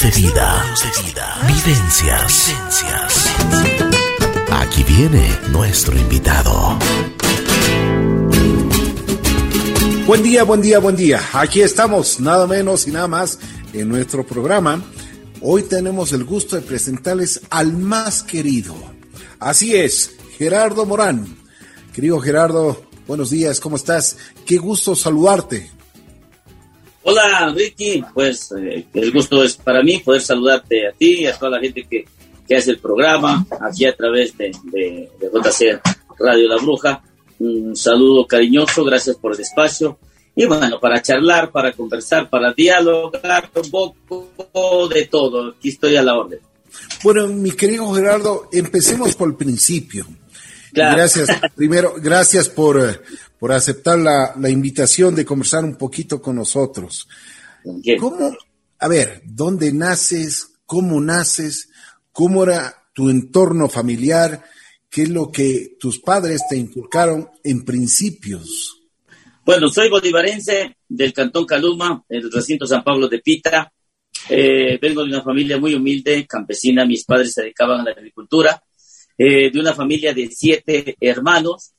de vida, vivencias. Aquí viene nuestro invitado. Buen día, buen día, buen día. Aquí estamos, nada menos y nada más, en nuestro programa. Hoy tenemos el gusto de presentarles al más querido. Así es, Gerardo Morán. Querido Gerardo, buenos días, ¿cómo estás? Qué gusto saludarte. Hola, Ricky. Pues eh, el gusto es para mí poder saludarte a ti y a toda la gente que, hace el programa aquí a través de, de, JC Radio La Bruja. Un saludo cariñoso, gracias por el espacio. Y bueno, para charlar, para conversar, para dialogar un poco de todo. Aquí estoy a la orden. Bueno, mi querido Gerardo, empecemos por el principio. Gracias, primero, gracias por, eh, por aceptar la, la, invitación de conversar un poquito con nosotros. ¿Cómo, a ver, dónde naces? ¿Cómo naces? ¿Cómo era tu entorno familiar? ¿Qué es lo que tus padres te inculcaron en principios? Bueno, soy bolivarense del Cantón Caluma, el recinto San Pablo de Pita. Eh, vengo de una familia muy humilde, campesina. Mis padres se dedicaban a la agricultura. Eh, de una familia de siete hermanos,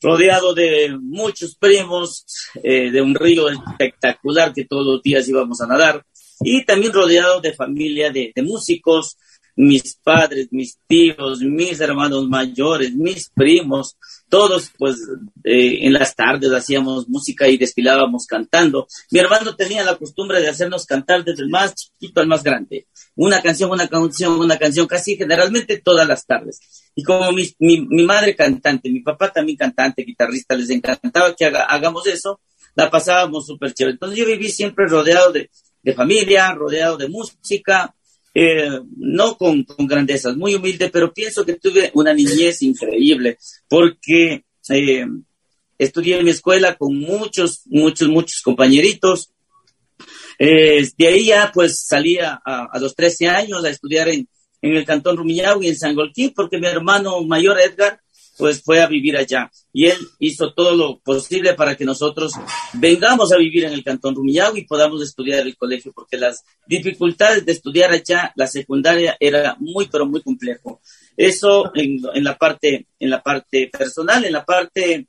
rodeado de muchos primos, eh, de un río espectacular que todos los días íbamos a nadar, y también rodeado de familia de, de músicos, mis padres, mis tíos, mis hermanos mayores, mis primos, todos pues eh, en las tardes hacíamos música y desfilábamos cantando. Mi hermano tenía la costumbre de hacernos cantar desde el más chiquito al más grande. Una canción, una canción, una canción, casi generalmente todas las tardes. Y como mi, mi, madre cantante, mi papá también cantante, guitarrista, les encantaba que hagamos eso, la pasábamos súper chévere. Entonces yo viví siempre rodeado de, de familia, rodeado de música, eh, no con, grandezas, muy humilde, pero pienso que tuve una niñez increíble, porque eh, estudié en mi escuela con muchos, muchos, muchos compañeritos. Eh, de ahí ya pues salí a, los 13 años a estudiar en, en el Cantón Rumiñahui en San Golquín, porque mi hermano mayor Edgar pues fue a vivir allá. Y él hizo todo lo posible para que nosotros vengamos a vivir en el Cantón Rumiñahui y podamos estudiar el colegio, porque las dificultades de estudiar allá, la secundaria, era muy, pero muy complejo. Eso en, la parte, en la parte personal, en la parte,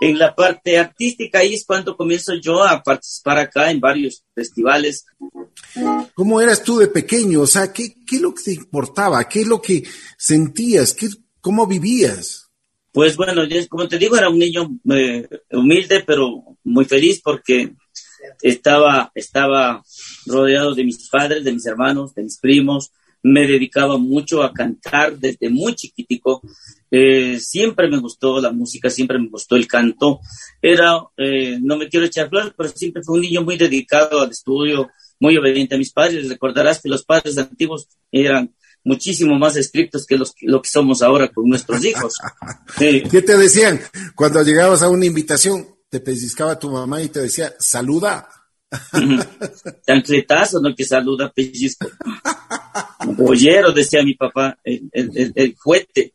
en la parte artística, ahí es cuando comienzo yo a participar acá en varios festivales. ¿Cómo eras tú de pequeño? O sea, ¿qué, qué es lo que te importaba? ¿Qué es lo que sentías? ¿Qué, ¿Cómo vivías? Pues bueno, como te digo, era un niño eh, humilde, pero muy feliz porque estaba, estaba rodeado de mis padres, de mis hermanos, de mis primos. Me dedicaba mucho a cantar desde muy chiquitico. Eh, siempre me gustó la música, siempre me gustó el canto. Era, eh, no me quiero echar flores, pero siempre fue un niño muy dedicado al estudio, muy obediente a mis padres. Recordarás que los padres antiguos eran muchísimo más estrictos que los, lo que somos ahora con nuestros hijos. ¿Qué te decían? Cuando llegabas a una invitación, te pellizcaba tu mamá y te decía, saluda. Tancletazo, no que saluda, pellizco. Bollero, decía mi papá, el, el, el, juguete.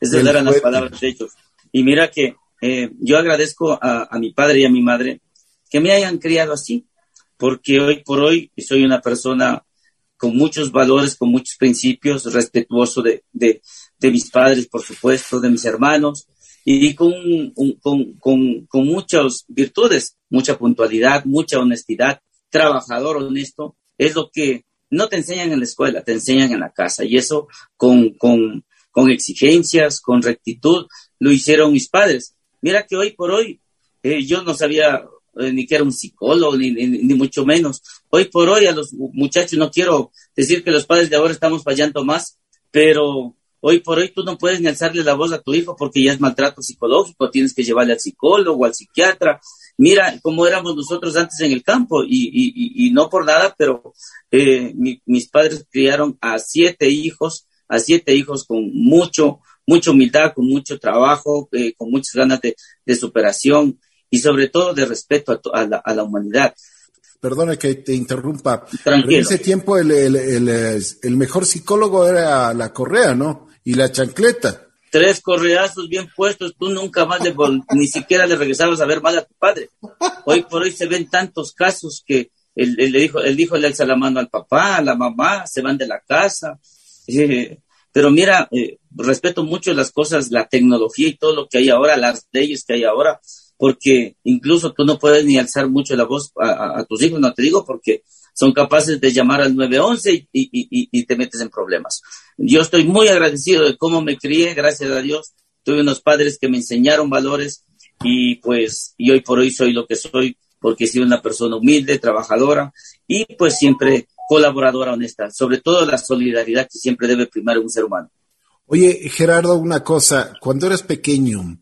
Esas eran las palabras de ellos. Y mira que eh, yo agradezco a, a mi padre y a mi madre que me hayan criado así, porque hoy por hoy soy una persona con muchos valores, con muchos principios, respetuoso de, mis padres, por supuesto, de mis hermanos, y con, muchas virtudes, mucha puntualidad, mucha honestidad, trabajador honesto, es lo que no te enseñan en la escuela, te enseñan en la casa, y eso con, exigencias, con rectitud, lo hicieron mis padres. Mira que hoy por hoy eh, yo no sabía eh, ni que era un psicólogo, ni, ni, mucho menos. Hoy por hoy a los muchachos, no quiero decir que los padres de ahora estamos fallando más, pero hoy por hoy tú no puedes ni alzarle la voz a tu hijo porque ya es maltrato psicológico, tienes que llevarle al psicólogo, al psiquiatra. Mira cómo éramos nosotros antes en el campo y, y, y no por nada, pero eh, mis padres criaron a siete hijos, a siete hijos con mucho, mucha humildad, con mucho trabajo, eh, con muchas ganas de, de superación y sobre todo de respeto a, la, a la, humanidad. Perdone que te interrumpa. En ese tiempo el, el, el, mejor psicólogo era la correa, ¿no? Y la chancleta. Tres correazos bien puestos, tú nunca más le, ni siquiera le regresabas a ver mal a tu padre. Hoy por hoy se ven tantos casos que, él, le dijo, él dijo, le alza la mano al papá, a la mamá, se van de la casa. Eh, pero mira, eh, respeto mucho las cosas, la tecnología y todo lo que hay ahora, las leyes que hay ahora, porque incluso tú no puedes ni alzar mucho la voz a, tus hijos, no te digo, porque son capaces de llamar al 911 y, y, y, te metes en problemas. Yo estoy muy agradecido de cómo me crié, gracias a Dios. Tuve unos padres que me enseñaron valores y pues, y hoy por hoy soy lo que soy porque he sido una persona humilde, trabajadora y pues siempre colaboradora honesta, sobre todo la solidaridad que siempre debe primar un ser humano. Oye, Gerardo, una cosa, cuando eras pequeño,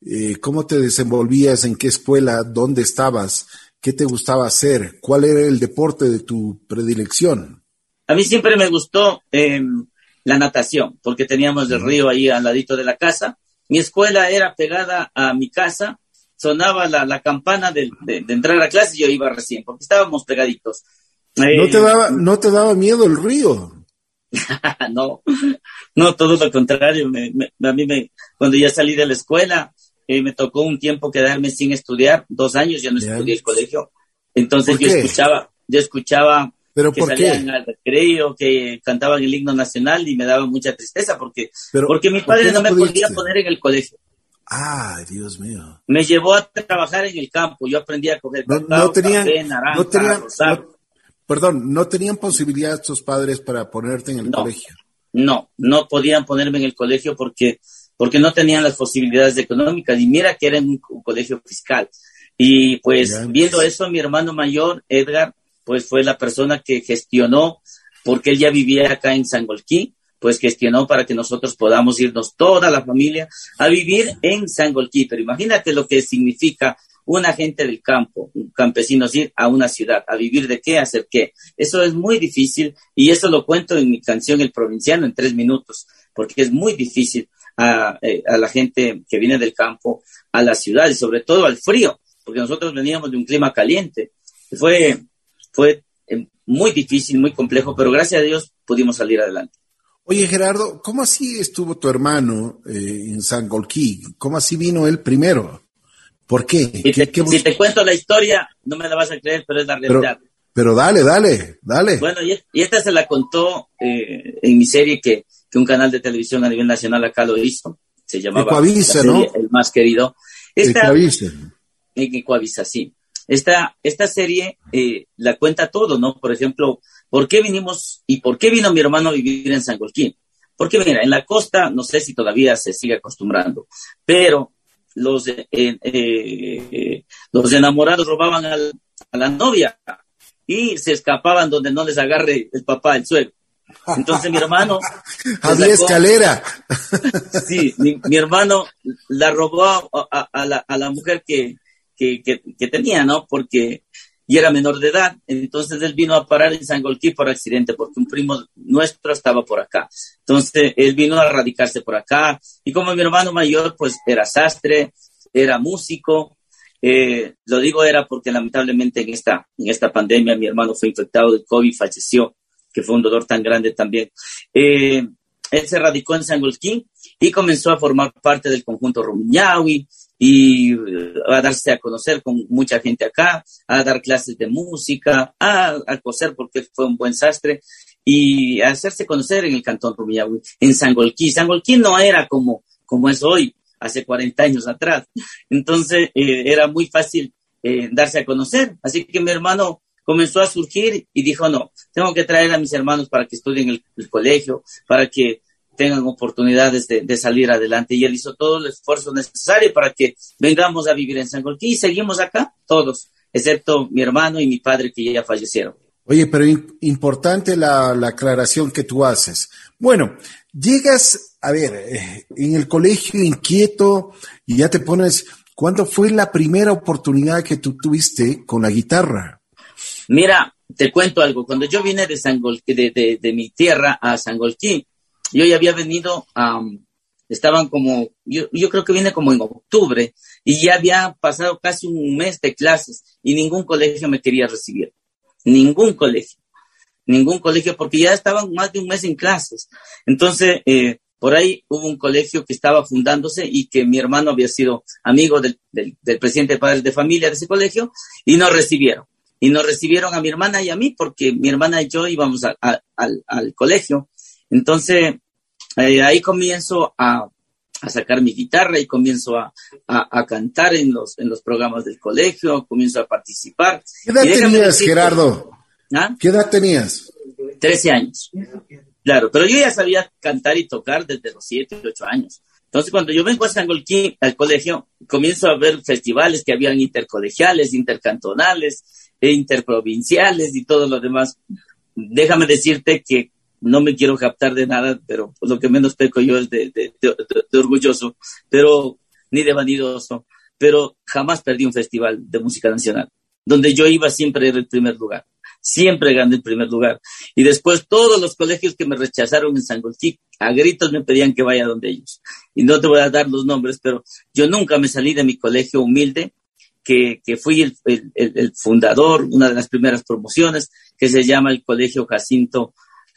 eh, ¿cómo te desenvolvías? ¿En qué escuela? ¿Dónde estabas? ¿Qué te gustaba hacer? ¿Cuál era el deporte de tu predilección? A mí siempre me gustó em, la natación, porque teníamos el río ahí al ladito de la casa. Mi escuela era pegada a mi casa sonaba la, la campana de, de, entrar a clase y yo iba recién, porque estábamos pegaditos. ¿No, te eh, daba, ¿No te daba miedo el río? no, no, todo lo contrario. Me, a mí me, cuando ya salí de la escuela, eh, me tocó un tiempo quedarme sin estudiar, dos años ya no estudié el colegio. Entonces yo escuchaba, yo escuchaba ¿Pero que por salían al recreo, que cantaban el himno nacional y me daba mucha tristeza porque, porque mi padre no me podía poner en el colegio. Ay, Dios mío. Me llevó a trabajar en el campo. Yo aprendí a coger no, no tenían, no tenían Perdón, ¿no tenían posibilidad tus padres para ponerte en el colegio? No, no podían ponerme en el colegio porque, porque no tenían las posibilidades económicas. Y mira que era un, colegio fiscal. Y pues viendo eso, mi hermano mayor, Edgar, pues fue la persona que gestionó, porque él ya vivía acá en Sangolquí, pues gestionó para que nosotros podamos irnos toda la familia a vivir en Sangolquí. Pero imagínate lo que significa un agente del campo, un campesino ir a una ciudad, a vivir de qué, a hacer qué. Eso es muy difícil y eso lo cuento en mi canción El Provinciano en tres minutos, porque es muy difícil a, eh, a la gente que viene del campo a la ciudad y sobre todo al frío, porque nosotros veníamos de un clima caliente. Fue, fue eh, muy difícil, muy complejo, pero gracias a Dios pudimos salir adelante. Oye, Gerardo, ¿cómo así estuvo tu hermano eh, en San Golquí? ¿Cómo así vino él primero? ¿Por qué? Si, te, cuento la historia, no me la vas a creer, pero es la realidad. Pero, dale, dale, dale. Bueno, y, esta se la contó eh, en mi serie que, un canal de televisión a nivel nacional acá lo hizo. Se llamaba ¿no? El más querido. Esta, Ecuavisa. En Ecuavisa, sí. Esta, esta serie eh, la cuenta todo, ¿no? Por ejemplo, ¿Por qué vinimos y por qué vino mi hermano a vivir en San Golquín? Porque mira, en la costa no sé si todavía se sigue acostumbrando, pero los, eh, eh, los enamorados robaban a la novia y se escapaban donde no les agarre el papá, el suegro. Entonces mi hermano... Había escalera. sí, mi, hermano la robó a, la, a la, mujer que, que, que, tenía, ¿no? Porque y era menor de edad. Entonces él vino a parar en Sangolquí por accidente, porque un primo nuestro estaba por acá. Entonces él vino a radicarse por acá. Y como mi hermano mayor, pues era sastre, era músico. Eh, lo digo era porque lamentablemente en esta, en esta pandemia mi hermano fue infectado de COVID, falleció, que fue un dolor tan grande también. Eh, él se radicó en Sangolquí y comenzó a formar parte del conjunto Rumiñahui, y a darse a conocer con mucha gente acá, a dar clases de música, a, coser porque fue un buen sastre y a hacerse conocer en el cantón Rumiñahui, en Sangolquí. Sangolquí no era como, como es hoy, hace 40 años atrás. Entonces eh, era muy fácil eh, darse a conocer. Así que mi hermano comenzó a surgir y dijo, no, tengo que traer a mis hermanos para que estudien el, el colegio, para que tengan oportunidades de, salir adelante. Y él hizo todo el esfuerzo necesario para que vengamos a vivir en San Golquí y seguimos acá todos, excepto mi hermano y mi padre que ya fallecieron. Oye, pero importante la, aclaración que tú haces. Bueno, llegas, a ver, eh, en el colegio inquieto y ya te pones, ¿cuándo fue la primera oportunidad que tú tuviste con la guitarra? Mira, te cuento algo. Cuando yo vine de, San de, de, mi tierra a San Golquí, yo ya había venido, estaban como, yo, yo creo que vine como en octubre y ya había pasado casi un mes de clases y ningún colegio me quería recibir. Ningún colegio. Ningún colegio porque ya estaban más de un mes en clases. Entonces, eh, por ahí hubo un colegio que estaba fundándose y que mi hermano había sido amigo del, del, del presidente de padres de familia de ese colegio y nos recibieron. Y nos recibieron a mi hermana y a mí porque mi hermana y yo íbamos al, colegio. Entonces, eh, ahí comienzo a, sacar mi guitarra y comienzo a, cantar en los, en los programas del colegio, comienzo a participar. ¿Qué edad tenías, Gerardo? ¿Ah? ¿Qué edad tenías? Trece años. Claro, pero yo ya sabía cantar y tocar desde los siete, ocho años. Entonces, cuando yo vengo a Sangolquín, al colegio, comienzo a ver festivales que habían intercolegiales, intercantonales, e interprovinciales y todo lo demás. Déjame decirte que no me quiero captar de nada, pero lo que menos peco yo es de, orgulloso, pero ni de vanidoso, pero jamás perdí un festival de música nacional, donde yo iba siempre era el primer lugar siempre gané el primer lugar. Y después todos los colegios que me rechazaron en Sangolquí, a gritos me pedían que vaya donde ellos. Y no te voy a dar los nombres, pero yo nunca me salí de mi colegio humilde, que, que fui el, el, fundador, una de las primeras promociones, que se llama el Colegio Jacinto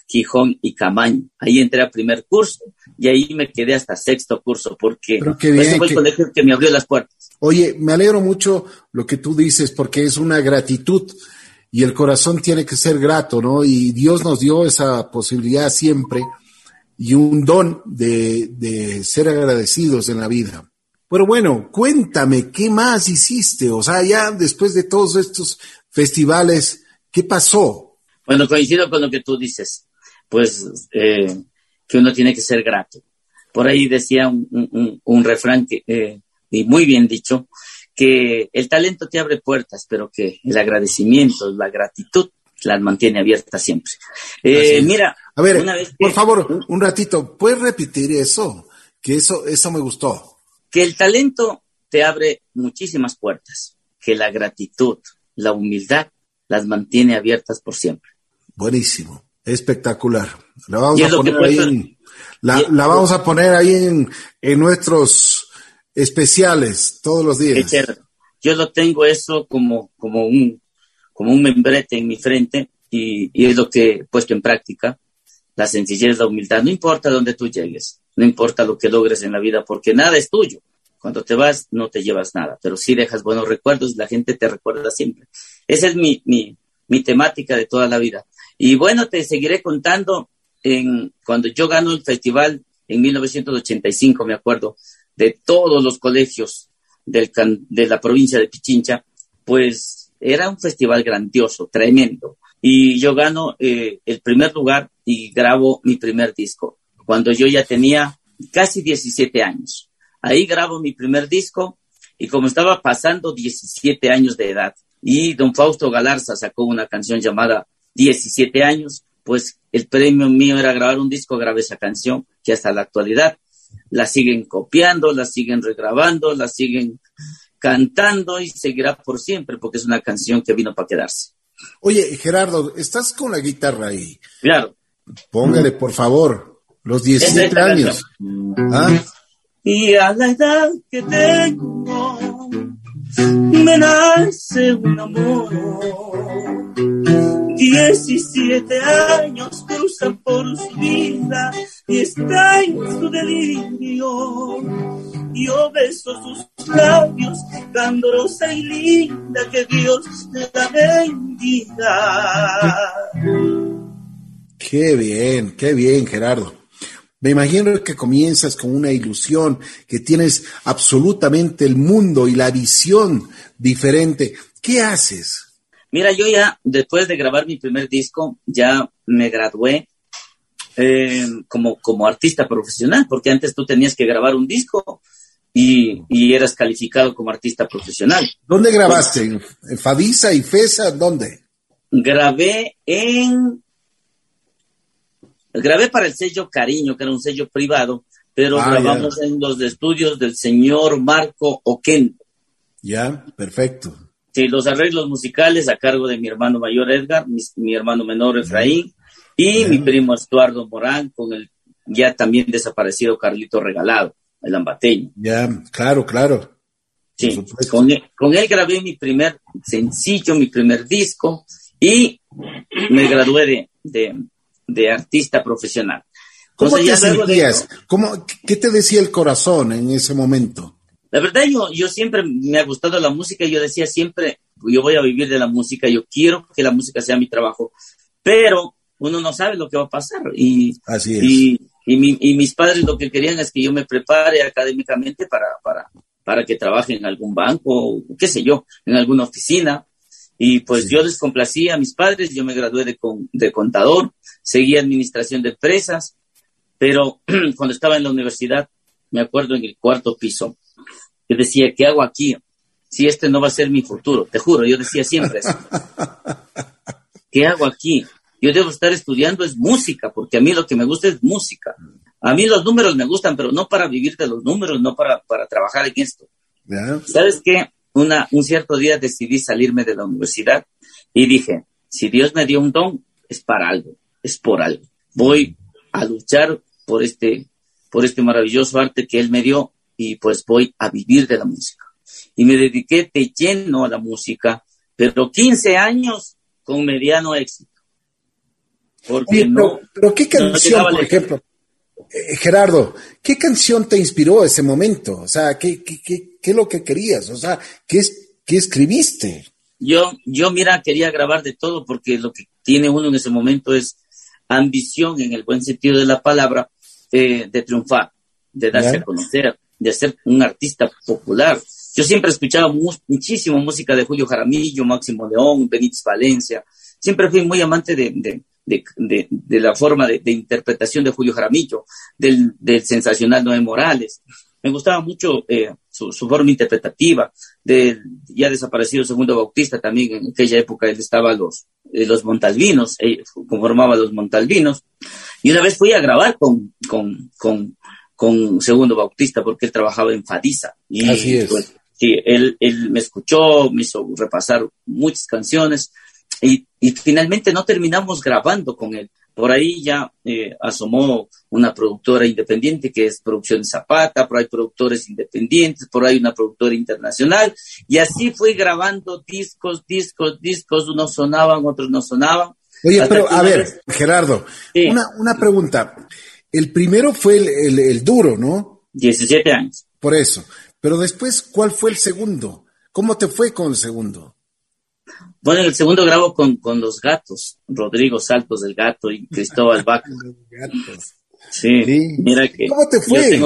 Quijón y Camaño. Ahí entré a primer curso y ahí me quedé hasta sexto curso porque ese fue el colegio que me abrió las puertas. Oye, me alegro mucho lo que tú dices porque es una gratitud y el corazón tiene que ser grato, ¿no? Y Dios nos dio esa posibilidad siempre y un don de, ser agradecidos en la vida. Pero bueno, cuéntame, ¿qué más hiciste? O sea, ya después de todos estos festivales, ¿qué pasó? Bueno, coincido con lo que tú dices, pues eh, que uno tiene que ser grato. Por ahí decía un, refrán que, eh, y muy bien dicho, que el talento te abre puertas, pero que el agradecimiento, la gratitud las mantiene abiertas siempre. Eh, mira, a ver, por favor, un ratito, ¿puedes repetir eso? Que eso, eso me gustó. Que el talento te abre muchísimas puertas, que la gratitud, la humildad las mantiene abiertas por siempre. Buenísimo, espectacular. La vamos a poner ahí en, la, la, vamos a poner ahí en, en nuestros especiales todos los días. Yo lo tengo eso como, como, un, como un membrete en mi frente y, y, es lo que he puesto en práctica. La sencillez, la humildad, no importa dónde tú llegues, no importa lo que logres en la vida, porque nada es tuyo. Cuando te vas, no te llevas nada, pero si dejas buenos recuerdos, la gente te recuerda siempre. Esa es mi, mi, mi temática de toda la vida. Y bueno, te seguiré contando en, cuando yo gano el festival en 1985, me acuerdo, de todos los colegios del, de la provincia de Pichincha, pues era un festival grandioso, tremendo. Y yo gano eh, el primer lugar y grabo mi primer disco, cuando yo ya tenía casi 17 años. Ahí grabo mi primer disco y como estaba pasando 17 años de edad y don Fausto Galarza sacó una canción llamada 17 años, pues el premio mío era grabar un disco, grabé esa canción que hasta la actualidad la siguen copiando, la siguen regrabando, la siguen cantando y seguirá por siempre porque es una canción que vino para quedarse. Oye, Gerardo, ¿estás con la guitarra ahí? Claro. Póngale, por favor, los 17 años. ¿Ah? Y a la edad que tengo, me nace un amor 17 años cruzan por su vida y está en su delirio. Yo beso sus labios, candorosa y linda, que Dios la bendiga. Qué bien, qué bien, Gerardo. Me imagino que comienzas con una ilusión, que tienes absolutamente el mundo y la visión diferente. ¿Qué haces? Mira, yo ya después de grabar mi primer disco, ya me gradué eh, como, como artista profesional, porque antes tú tenías que grabar un disco y, eras calificado como artista profesional. ¿Dónde grabaste? ¿En Fadisa y FESA? ¿Dónde? Grabé en... Grabé para el sello Cariño, que era un sello privado, pero ah, grabamos en los estudios del señor Marco Oquendo. Ya, perfecto. Sí, los arreglos musicales a cargo de mi hermano mayor Edgar, mi, hermano menor Efraín y mi primo Estuardo Morán con el ya también desaparecido Carlito Regalado, el ambateño. Ya, claro, claro. Sí, con él, con él grabé mi primer sencillo, mi primer disco y me gradué de, de, artista profesional. ¿Cómo te sentías? ¿Cómo, ¿Qué te decía el corazón en ese momento? La verdad, yo, yo siempre me ha gustado la música y yo decía siempre, yo voy a vivir de la música, yo quiero que la música sea mi trabajo, pero uno no sabe lo que va a pasar. Y, Así es. y, y, mis padres lo que querían es que yo me prepare académicamente para, para, para que trabaje en algún banco, qué sé yo, en alguna oficina. Y pues yo les complací a mis padres, yo me gradué de, de contador, seguí administración de empresas, pero cuando estaba en la universidad, me acuerdo en el cuarto piso, yo decía, ¿qué hago aquí? Si este no va a ser mi futuro, te juro, yo decía siempre eso. ¿Qué hago aquí? Yo debo estar estudiando es música, porque a mí lo que me gusta es música. A mí los números me gustan, pero no para vivir de los números, no para, para trabajar en esto. ¿Sabes qué? Una, un cierto día decidí salirme de la universidad y dije, si Dios me dio un don, es para algo, es por algo. Voy a luchar por este, por este maravilloso arte que Él me dio y pues voy a vivir de la música. Y me dediqué de lleno a la música, pero 15 años con mediano éxito. Porque no, pero, ¿qué canción, por ejemplo? Eh, Gerardo, ¿qué canción te inspiró ese momento? O sea, ¿qué, qué, qué, qué es lo que querías? O sea, ¿qué, es, qué escribiste? Yo, yo, mira, quería grabar de todo porque lo que tiene uno en ese momento es ambición, en el buen sentido de la palabra, eh, de triunfar, de darse a conocer, de ser un artista popular. Yo siempre he escuchado muchísimo música de Julio Jaramillo, Máximo León, Benítez Valencia. Siempre fui muy amante de, de, de, la forma de, interpretación de Julio Jaramillo, del, del sensacional Noé Morales. Me gustaba mucho eh, su, forma interpretativa, del ya desaparecido Segundo Bautista también, en aquella época él estaba los, eh, los Montalvinos, eh, conformaba los Montalvinos. Y una vez fui a grabar con, con, con, con Segundo Bautista porque él trabajaba en Fadisa. Y, Así es. Pues, sí, él, él me escuchó, me hizo repasar muchas canciones y, y finalmente no terminamos grabando con él. Por ahí ya eh, asomó una productora independiente que es Producción Zapata, por ahí productores independientes, por ahí una productora internacional, y así fui grabando discos, discos, discos, unos sonaban, otros no sonaban. Oye, pero a ver, Gerardo, una, una pregunta. El primero fue el, el, el duro, ¿no? 17 años. Por eso. Pero después, ¿cuál fue el segundo? ¿Cómo te fue con el segundo? Bueno, el segundo grabo con, con los gatos, Rodrigo Saltos del Gato y Cristóbal Vaca. Sí, mira que. ¿Cómo te fue?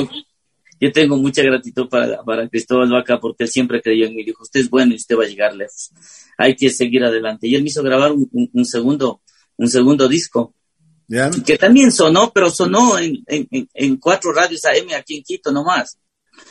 Yo tengo, mucha gratitud para, para Cristóbal Vaca porque él siempre creyó en mí. Dijo: Usted es bueno y usted va a llegar lejos. Hay que seguir adelante. Y él me hizo grabar un, segundo, un segundo disco. Que también sonó, pero sonó en, en, en, cuatro radios AM aquí en Quito nomás.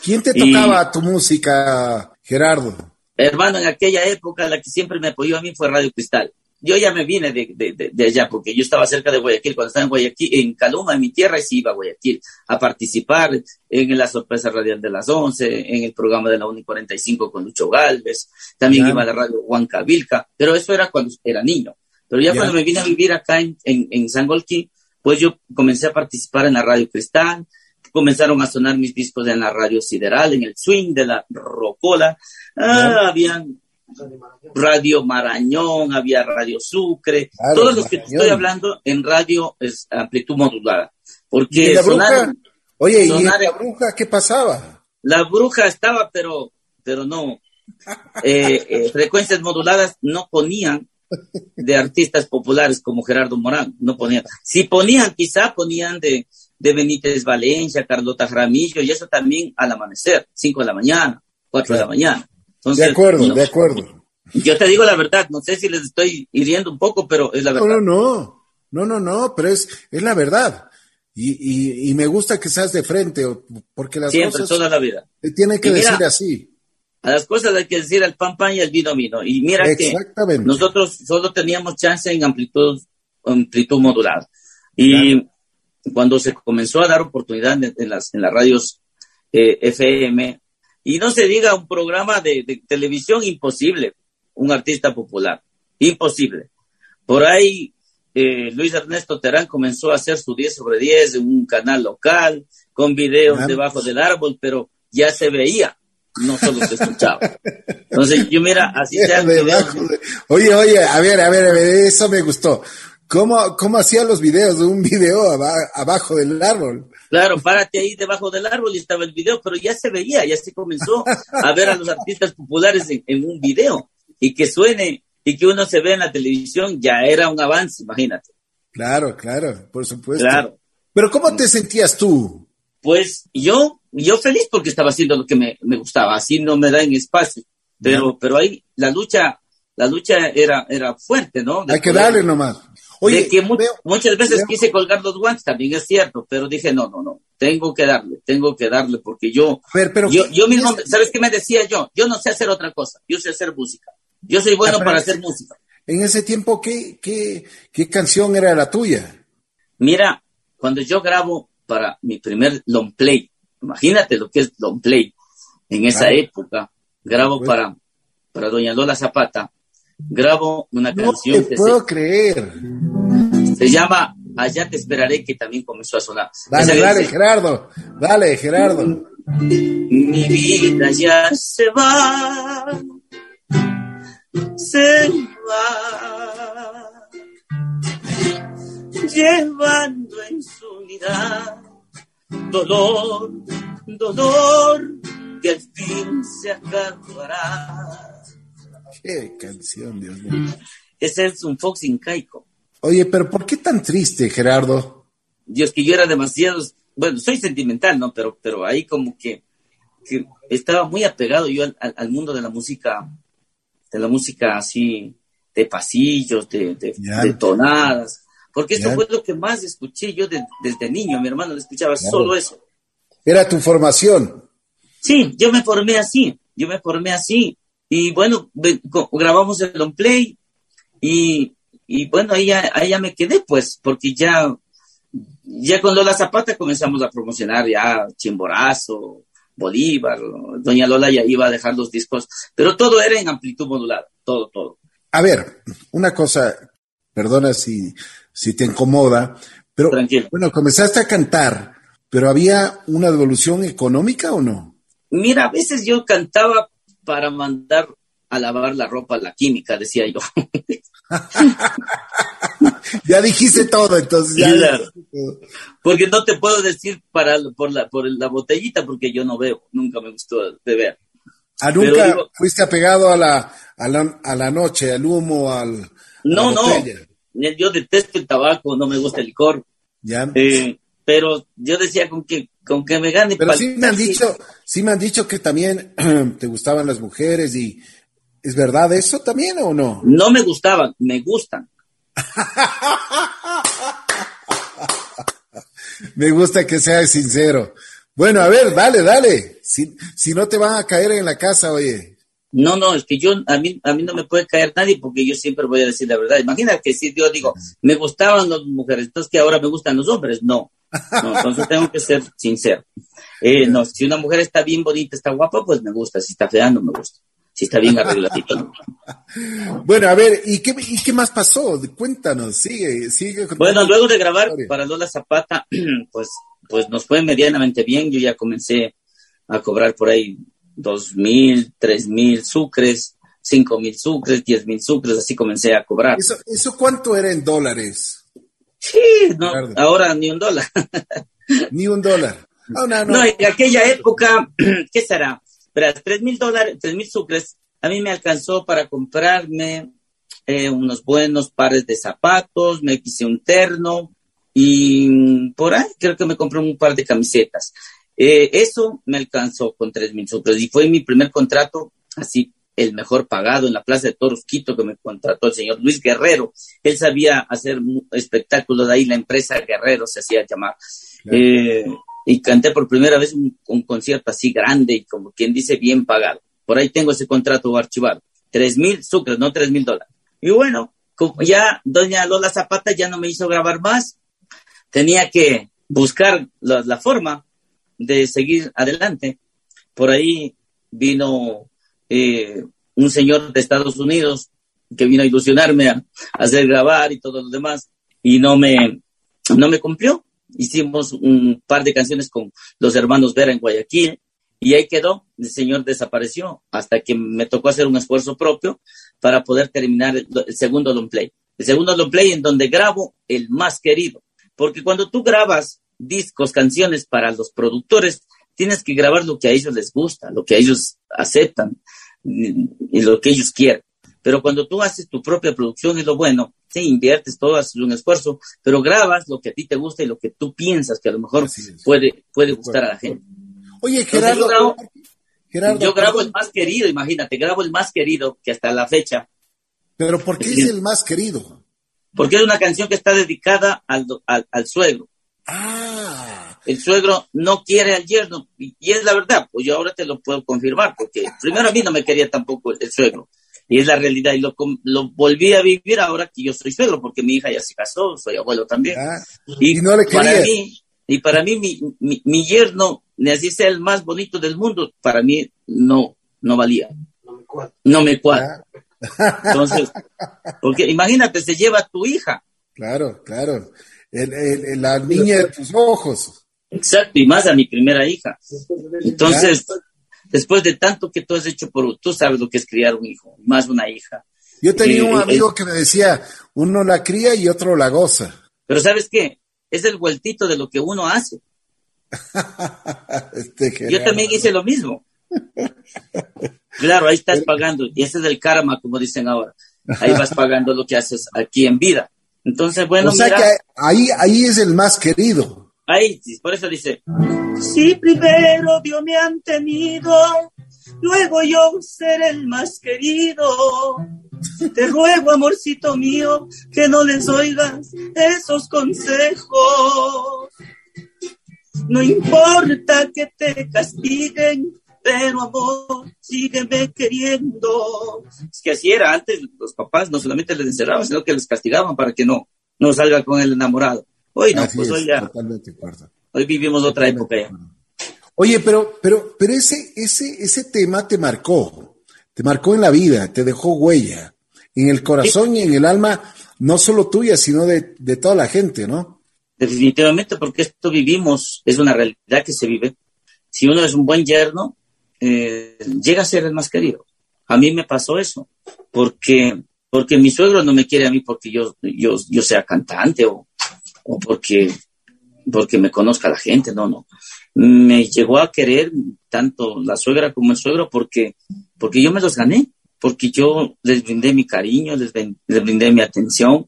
¿Quién te tocaba tu música, Gerardo? Hermano, en aquella época la que siempre me apoyó a mí fue Radio Cristal. Yo ya me vine de, de, de, allá porque yo estaba cerca de Guayaquil. Cuando estaba en Guayaquil, en Caluma, en mi tierra, y sí iba a Guayaquil a participar en la sorpresa radial de las 11, en el programa de la Uni 45 con Lucho Galvez. También iba a la radio Huancavilca, pero eso era cuando era niño. Pero ya, cuando me vine a vivir acá en, en, en Sangolquí, pues yo comencé a participar en la Radio Cristal, comenzaron a sonar mis discos en la radio sideral, en el swing de la rocola. Ah, habían Radio Marañón, había Radio Sucre, todos los que te estoy hablando en radio es amplitud modulada. Porque la bruja? Oye, ¿y la bruja qué pasaba? La bruja estaba, pero, pero no. Eh, eh, frecuencias moduladas no ponían de artistas populares como Gerardo Morán, no ponían. Si ponían, quizá ponían de, de Benítez Valencia, Carlota Jaramillo, y eso también al amanecer, 5 de la mañana, 4 de la mañana. de acuerdo, de acuerdo. Yo te digo la verdad, no sé si les estoy hiriendo un poco, pero es la verdad. No, no, no, no, no, pero es, es la verdad. Y, y, me gusta que seas de frente, porque las Siempre, cosas toda la vida. tiene que decir así. A las cosas hay que decir el pan pan y el vino vino. Y mira que nosotros solo teníamos chance en amplitud, amplitud modulada. Y cuando se comenzó a dar oportunidad en, las, en las radios eh, FM, y no se diga un programa de, televisión imposible, un artista popular, imposible. Por ahí eh, Luis Ernesto Terán comenzó a hacer su 10 sobre 10 en un canal local, con videos debajo del árbol, pero ya se veía, no solo se escuchaba. Entonces, yo mira, así sea. Oye, oye, a ver, a ver, a ver, eso me gustó. ¿Cómo, cómo hacían los videos de un video abajo del árbol? Claro, párate ahí debajo del árbol y estaba el video, pero ya se veía, ya se comenzó a ver a los artistas populares en, un video. y que suene y que uno se ve en la televisión ya era un avance, imagínate. Claro, claro, por supuesto. Claro. Pero ¿cómo te sentías tú? Pues yo, yo feliz porque estaba haciendo lo que me, gustaba, así no me da en espacio. Pero, pero ahí la lucha, la lucha era, era fuerte, ¿no? Hay que darle nomás. Oye, que muchas veces quise colgar los guantes, también es cierto, pero dije, no, no, no, tengo que darle, tengo que darle, porque yo, pero, yo, yo mismo, ¿sabes qué me decía yo? Yo no sé hacer otra cosa, yo sé hacer música. Yo soy bueno para hacer música. En ese tiempo, ¿qué, qué, qué canción era la tuya? Mira, cuando yo grabo para mi primer long play, imagínate lo que es long play, en esa época, grabo para, para Doña Lola Zapata, grabo una no canción te puedo creer. Se llama Allá te esperaré, que también comenzó a sonar. Dale, dale, Gerardo, dale, Gerardo. Mi vida ya se va, se va, llevando en su unidad dolor, dolor que al fin se acabará Qué canción, Dios mío. Ese es un Fox incaico. Oye, pero ¿por qué tan triste, Gerardo? Dios, que yo era demasiado, bueno, soy sentimental, ¿no? Pero, pero ahí como que, estaba muy apegado yo al, mundo de la música, de la música así, de pasillos, de, tonadas, porque eso fue lo que más escuché yo desde niño, mi hermano le escuchaba solo eso. Era tu formación. Sí, yo me formé así, yo me formé así, y bueno, grabamos el long play y, bueno, ahí ya, me quedé pues, porque ya, ya con Lola Zapata comenzamos a promocionar ya Chimborazo, Bolívar, Doña Lola ya iba a dejar los discos, pero todo era en amplitud modulada, todo, todo. A ver, una cosa, perdona si, si te incomoda, pero bueno, comenzaste a cantar, pero ¿había una devolución económica o no? Mira, a veces yo cantaba para mandar a lavar la ropa a la química, decía yo. ya dijiste todo, entonces. Porque no te puedo decir para, por, la, por la botellita, porque yo no veo, nunca me gustó beber. ¿A nunca fuiste apegado a la, a, la, a la noche, al humo, al. No, no. Yo detesto el tabaco, no me gusta el licor. Ya. Eh, pero yo decía con que con que me gane. Pero sí me han dicho, sí me han dicho que también te gustaban las mujeres y ¿es verdad eso también o no? No me gustaban, me gustan. me gusta que seas sincero. Bueno, a ver, dale, dale. Si, si no te van a caer en la casa, oye. No, no, es que yo, a mí, a mí no me puede caer nadie porque yo siempre voy a decir la verdad. Imagina que si yo digo, me gustaban las mujeres, entonces que ahora me gustan los hombres. No, no, entonces tengo que ser sincero. Eh, no, si una mujer está bien bonita, está guapa, pues me gusta. Si está fea, no me gusta. Si está bien arregladita, no. Bueno, a ver, ¿y qué, ¿y qué más pasó? Cuéntanos, sigue, sigue. Bueno, luego de grabar para Lola Zapata, pues, pues nos fue medianamente bien. Yo ya comencé a cobrar por ahí dos mil, tres mil sucres, cinco mil sucres, diez mil sucres, así comencé a cobrar. ¿Eso, ¿Eso cuánto era en dólares? Sí, no, ahora ni un dólar. ni un dólar. no, no, en aquella época, ¿qué será? Pero tres mil dólares, tres mil sucres, a mí me alcanzó para comprarme eh, unos buenos pares de zapatos, me quise un terno y por ahí creo que me compré un par de camisetas. Eh, eso me alcanzó con tres mil sucres y fue mi primer contrato así el mejor pagado en la Plaza de Toros Quito que me contrató el señor Luis Guerrero. Él sabía hacer espectáculos de ahí, la empresa Guerrero se hacía llamar. Eh, y canté por primera vez un, concierto así grande y como quien dice bien pagado. Por ahí tengo ese contrato archivado. Tres mil sucres, no tres mil dólares. Y bueno, como ya doña Lola Zapata ya no me hizo grabar más, tenía que buscar la forma de seguir adelante. Por ahí vino eh, un señor de Estados Unidos que vino a ilusionarme a, hacer grabar y todo lo demás y no me, no me cumplió. Hicimos un par de canciones con los hermanos Vera en Guayaquil y ahí quedó. El señor desapareció hasta que me tocó hacer un esfuerzo propio para poder terminar el, segundo long play. El segundo long play en donde grabo el más querido. Porque cuando tú grabas discos, canciones para los productores, tienes que grabar lo que a ellos les gusta, lo que a ellos aceptan y lo que ellos quieren. Pero cuando tú haces tu propia producción es lo bueno, sí, inviertes todo, haces un esfuerzo, pero grabas lo que a ti te gusta y lo que tú piensas que a lo mejor puede, puede gustar a la gente. Oye, Gerardo, yo grabo, el más querido, imagínate, grabo el más querido que hasta la fecha. Pero ¿por qué es el más querido? Porque es una canción que está dedicada al, al, suegro. Ah. El suegro no quiere al yerno, y, es la verdad, pues yo ahora te lo puedo confirmar, porque primero a mí no me quería tampoco el suegro y es la realidad. Y lo, lo volví a vivir ahora que yo soy suegro, porque mi hija ya se casó, soy abuelo también. Ah, y, no le para mí, y para mí, mi, mi, mi, yerno, ni así sea el más bonito del mundo, para mí no, no valía. No me cuadra. No me cuadra. Ah. Entonces, porque imagínate, se lleva a tu hija. Claro, claro. El, la niña de tus ojos. Exacto, y más a mi primera hija. Entonces, después de tanto que tú has hecho por, tú sabes lo que es criar un hijo, más una hija. Yo tenía un amigo que me decía, uno la cría y otro la goza. Pero ¿sabes qué? Es el vueltito de lo que uno hace. Este Yo también hice lo mismo. claro, ahí estás pagando, y ese es el karma, como dicen ahora. Ahí vas pagando lo que haces aquí en vida. Entonces, bueno, o sea que ahí, ahí es el más querido. Ahí, por eso dice, si primero Dios me han tenido, luego yo seré el más querido. Te ruego, amorcito mío, que no les oigas esos consejos. No importa que te castiguen, pero amor, sígueme queriendo. Es que así era antes, los papás no solamente les encerraban, sino que les castigaban para que no, no salga con el enamorado. Hoy no, pues hoy ya. Hoy vivimos otra época ya. Oye, pero, pero, pero ese, ese, ese tema te marcó, te marcó en la vida, te dejó huella, en el corazón y en el alma, no solo tuya, sino de, de toda la gente, ¿no? Definitivamente, porque esto vivimos, es una realidad que se vive. Si uno es un buen yerno, eh, llega a ser el más querido. A mí me pasó eso, porque, porque mi suegro no me quiere a mí porque yo, yo, yo sea cantante o, o porque, porque me conozca la gente, no, no. Me llegó a querer tanto la suegra como el suegro porque, porque yo me los gané, porque yo les brindé mi cariño, les, brindé mi atención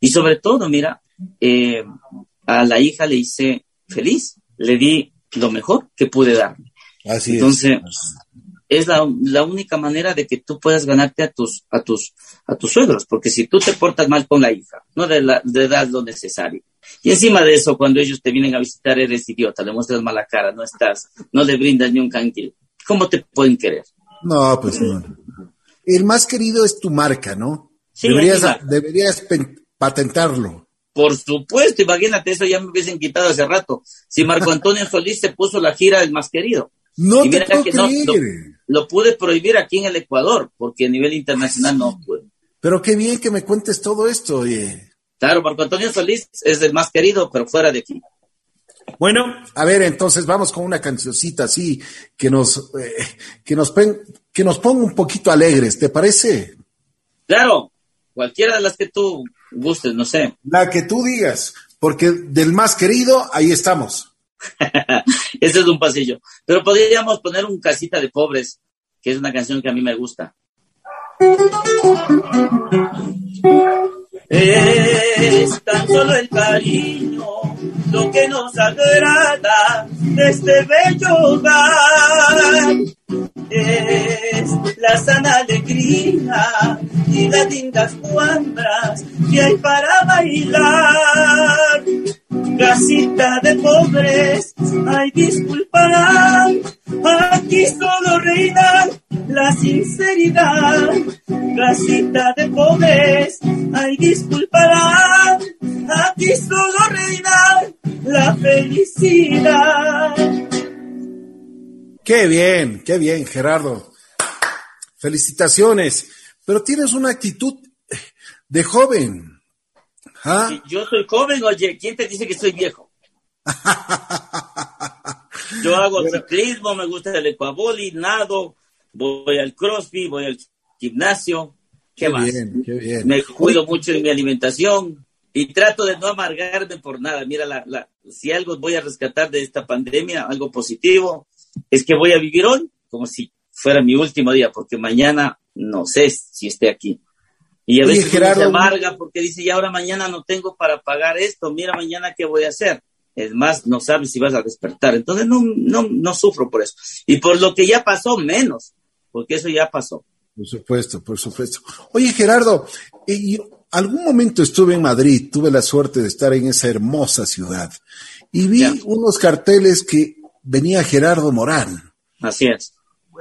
y sobre todo, mira, eh, a la hija le hice feliz, le di lo mejor que pude darle. Así Entonces, es la, la, única manera de que tú puedas ganarte a tus, a tus, a tus suegros, porque si tú te portas mal con la hija, no le, la, das lo necesario. Y encima de eso, cuando ellos te vienen a visitar, eres idiota, le muestras mala cara, no estás, no le brindas ni un canquil. ¿Cómo te pueden querer? No, pues no. El más querido es tu marca, ¿no? deberías, deberías patentarlo. Por supuesto, imagínate, eso ya me hubiesen quitado hace rato. Si Marco Antonio Solís se puso la gira del más querido. No te puedo creer lo pude prohibir aquí en el Ecuador, porque a nivel internacional no pude. Pero qué bien que me cuentes todo esto, oye. Claro, Marco Antonio Solís es el más querido, pero fuera de aquí. Bueno, a ver, entonces vamos con una cancioncita así que nos, eh, que nos, que nos ponga un poquito alegres, ¿te parece? Claro, cualquiera de las que tú gustes, no sé. La que tú digas, porque del más querido, ahí estamos. Ese es un pasillo. Pero podríamos poner un casita de pobres, que es una canción que a mí me gusta. Es tan solo el cariño lo que nos agrada de este bello hogar. Es la sana alegría y las lindas cuadras que hay para bailar. Casita de pobres, ay disculparán, aquí solo reina la sinceridad. Casita de pobres, ay disculparán, aquí solo reina la felicidad. Qué bien, qué bien, Gerardo. Felicitaciones. Pero tienes una actitud de joven. ¿Ah? yo soy joven, oye, ¿quién te dice que soy viejo? yo hago ciclismo, me gusta el ecuaboli, nado, voy al crossfit, voy al gimnasio. ¿Qué, más? Me cuido mucho en mi alimentación y trato de no amargarme por nada. Mira, la, si algo voy a rescatar de esta pandemia, algo positivo, es que voy a vivir hoy como si fuera mi último día, porque mañana no sé si esté aquí. Y a veces se amarga porque dice, y ahora mañana no tengo para pagar esto, mira mañana qué voy a hacer. Es más, no sabes si vas a despertar. Entonces no, no, no sufro por eso. Y por lo que ya pasó, menos, porque eso ya pasó. Por supuesto, por supuesto. Oye, Gerardo, algún momento estuve en Madrid, tuve la suerte de estar en esa hermosa ciudad y vi unos carteles que venía Gerardo Morán. Así es.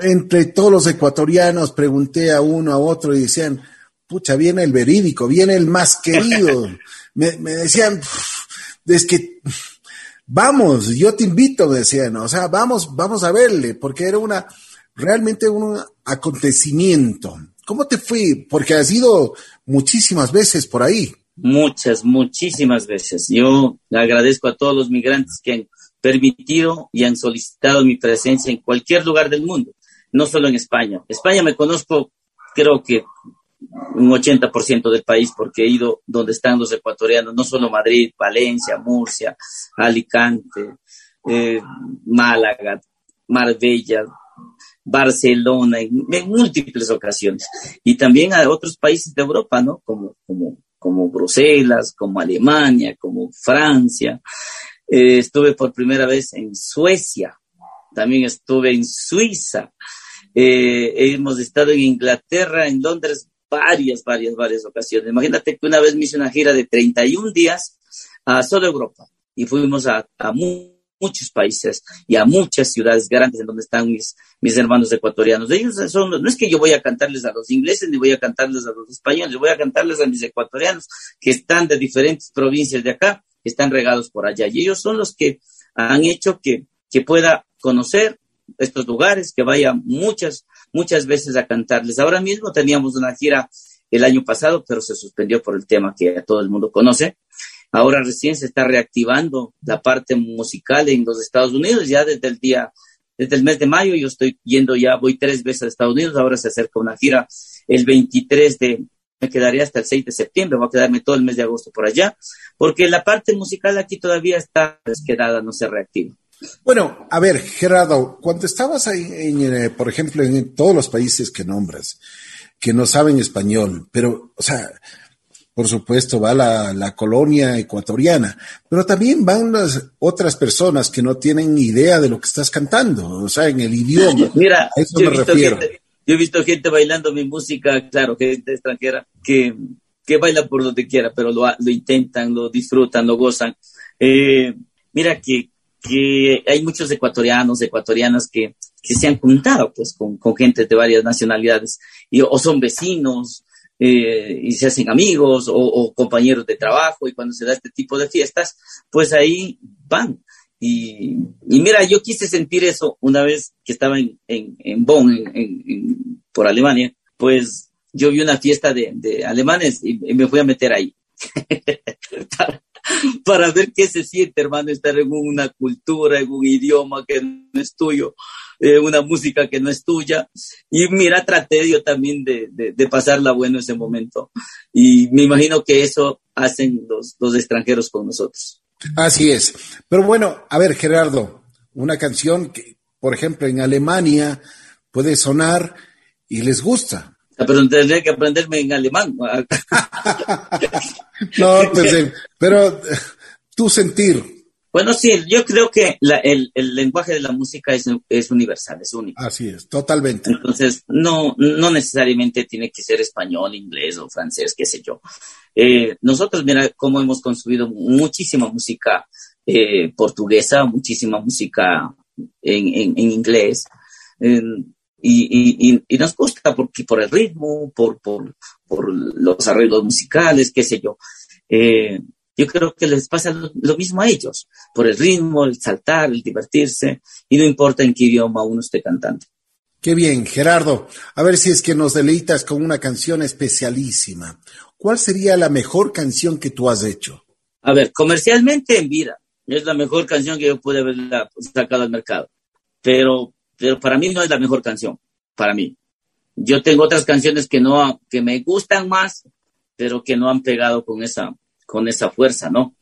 Entre todos los ecuatorianos pregunté a uno, a otro y decían, pucha, viene el verídico, viene el más querido. me, decían, es que, vamos, yo te invito, me decían, o sea, vamos, vamos a verle, porque era una, realmente un acontecimiento. ¿Cómo te fue? Porque has ido muchísimas veces por ahí. Muchas, muchísimas veces. Yo agradezco a todos los migrantes que han permitido y han solicitado mi presencia en cualquier lugar del mundo, no solo en España. España me conozco, creo que un 80% del país porque he ido donde están los ecuatorianos, no solo Madrid, Valencia, Murcia, Alicante, eh, Málaga, Marbella, Barcelona, en, múltiples ocasiones. Y también a otros países de Europa, ¿no? Como, como, como Bruselas, como Alemania, como Francia. Eh, estuve por primera vez en Suecia, también estuve en Suiza. Eh, hemos estado en Inglaterra, en Londres, varias, varias, varias ocasiones. Imagínate que una vez me hice una gira de 31 días a solo Europa y fuimos a, a muchos países y a muchas ciudades grandes en donde están mis, mis hermanos ecuatorianos. Ellos son, no es que yo voy a cantarles a los ingleses ni voy a cantarles a los españoles, voy a cantarles a mis ecuatorianos que están de diferentes provincias de acá, que están regados por allá. Y ellos son los que han hecho que, que pueda conocer estos lugares, que vaya muchas, muchas veces a cantarles. Ahora mismo teníamos una gira el año pasado, pero se suspendió por el tema que todo el mundo conoce. Ahora recién se está reactivando la parte musical en los Estados Unidos, ya desde el día, desde el mes de mayo yo estoy yendo ya, voy tres veces a Estados Unidos, ahora se acerca una gira el 23 de, me quedaría hasta el 6 de septiembre, voy a quedarme todo el mes de agosto por allá, porque la parte musical aquí todavía está quedada, no se reactiva. Bueno, a ver, Gerardo, cuando estabas ahí, eh, por ejemplo, en todos los países que nombras, que no saben español, pero, o sea, por supuesto, va la, colonia ecuatoriana, pero también van las otras personas que no tienen idea de lo que estás cantando, o sea, en el idioma. Mira, eso yo, me he visto Gente, yo he visto gente bailando mi música, claro, gente extranjera, que, que baila por donde quiera, pero lo, lo intentan, lo disfrutan, lo gozan. Eh, mira que, que hay muchos ecuatorianos, ecuatorianas que, que se han juntado pues con, con gente de varias nacionalidades y, o son vecinos eh, y se hacen amigos o, compañeros de trabajo y cuando se da este tipo de fiestas, pues ahí van. Y, mira, yo quise sentir eso una vez que estaba en, en, Bonn, por Alemania, pues yo vi una fiesta de alemanes y, me fui a meter ahí. para, ver qué se siente, hermano, estar en una cultura, en un idioma que no es tuyo eh, una música que no es tuya. Y mira, traté yo también de, de, pasarla bueno ese momento. Y me imagino que eso hacen los, los extranjeros con nosotros. Así es. Pero bueno, a ver, Gerardo, una canción que, por ejemplo, en Alemania puede sonar y les gusta. Pero tendría que aprenderme en alemán. no, pues, eh, pero eh, tu sentir, bueno, sí, yo creo que el, lenguaje de la música es, universal, es único. Así es, totalmente. Entonces, no, no necesariamente tiene que ser español, inglés o francés, qué sé yo. Eh, nosotros, mira cómo hemos construido muchísima música eh, portuguesa, muchísima música en, inglés. y, nos gusta porque, por el ritmo, por, por, por los arreglos musicales, qué sé yo. Eh, yo creo que les pasa lo, mismo a ellos, por el ritmo, el saltar, el divertirse, y no importa en qué idioma uno esté cantando. Qué bien, Gerardo. A ver si es que nos deleitas con una canción especialísima. ¿Cuál sería la mejor canción que tú has hecho? A ver, comercialmente en vida. Es la mejor canción que yo pude haber sacado al mercado. Pero, pero para mí no es la mejor canción. Para mí. Yo tengo otras canciones que no, que me gustan más, pero que no han pegado con esa, con esa fuerza, ¿no?